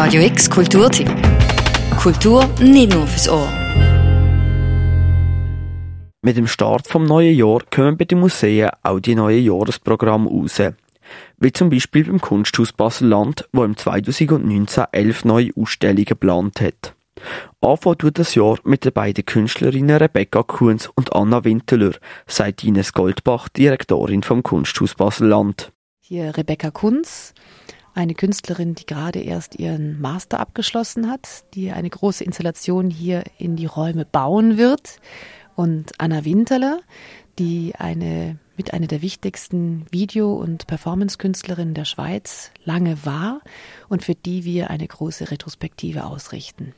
Radio X Kulturtipp. Kultur nicht nur fürs Ohr. Mit dem Start vom neuen Jahr kommen bei den Museen auch die neuen Jahresprogramme raus. Wie zum Beispiel beim Kunsthaus Basel-Land, wo im 2019 elf neue Ausstellungen geplant hat. Anfangen tut das Jahr mit den beiden Künstlerinnen Rebecca Kuhns und Anna Winteler, sagt Ines Goldbach, Direktorin vom Kunsthaus Basel-Land. Hier Rebecca Kunz, eine Künstlerin, die gerade erst ihren Master abgeschlossen hat, die eine große Installation hier in die Räume bauen wird. Und Anna Winterler, die eine mit einer der wichtigsten Video- und Performance-Künstlerinnen der Schweiz lange war und für die wir eine große Retrospektive ausrichten.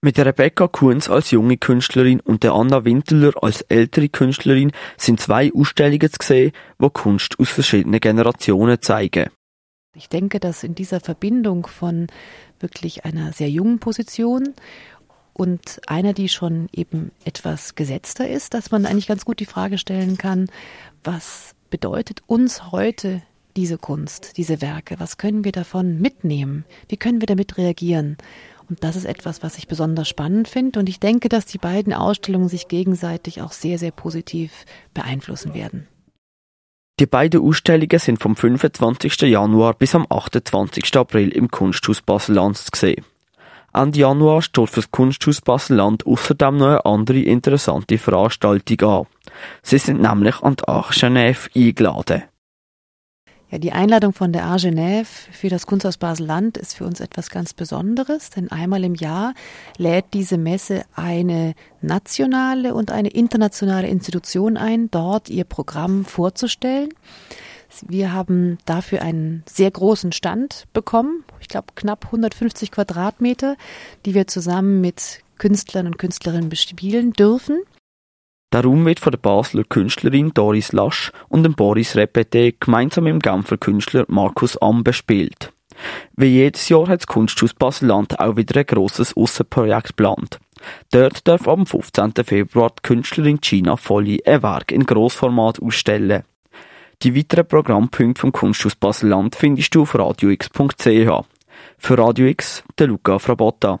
Mit der Rebecca Kunz als junge Künstlerin und der Anna Winteler als ältere Künstlerin sind zwei Ausstellungen zu sehen, die Kunst aus verschiedenen Generationen zeigen. Ich denke, dass in dieser Verbindung von wirklich einer sehr jungen Position und einer, die schon eben etwas gesetzter ist, dass man eigentlich ganz gut die Frage stellen kann, was bedeutet uns heute diese Kunst, diese Werke? Was können wir davon mitnehmen? Wie können wir damit reagieren? Und das ist etwas, was ich besonders spannend finde. Und ich denke, dass die beiden Ausstellungen sich gegenseitig auch sehr, sehr positiv beeinflussen werden. Die beiden Ausstellungen sind vom 25. Januar bis am 28. April im Kunsthaus Basel-Land zu sehen. Ende Januar steht für das Kunsthaus Basel-Land außerdem noch eine andere interessante Veranstaltung an. Sie sind nämlich an die Arche Genève eingeladen. Ja, die Einladung von der Art Genève für das Kunsthaus Basel-Land ist für uns etwas ganz Besonderes, denn einmal im Jahr lädt diese Messe eine nationale und eine internationale Institution ein, dort ihr Programm vorzustellen. Wir haben dafür einen sehr großen Stand bekommen, ich glaube knapp 150 Quadratmeter, die wir zusammen mit Künstlern und Künstlerinnen bespielen dürfen. Der Raum wird von der Basler Künstlerin Doris Lasch und dem Boris Repete gemeinsam mit dem Genfer Künstler Markus Am bespielt. Wie jedes Jahr hat das Kunsthaus Basel-Land auch wieder ein grosses Aussenprojekt geplant. Dort darf am 15. Februar die Künstlerin Gina Folli ein Werk in Grossformat ausstellen. Die weiteren Programmpunkte vom Kunsthaus Basel-Land findest du auf radiox.ch. Für Radio X, der Luca Frabotta.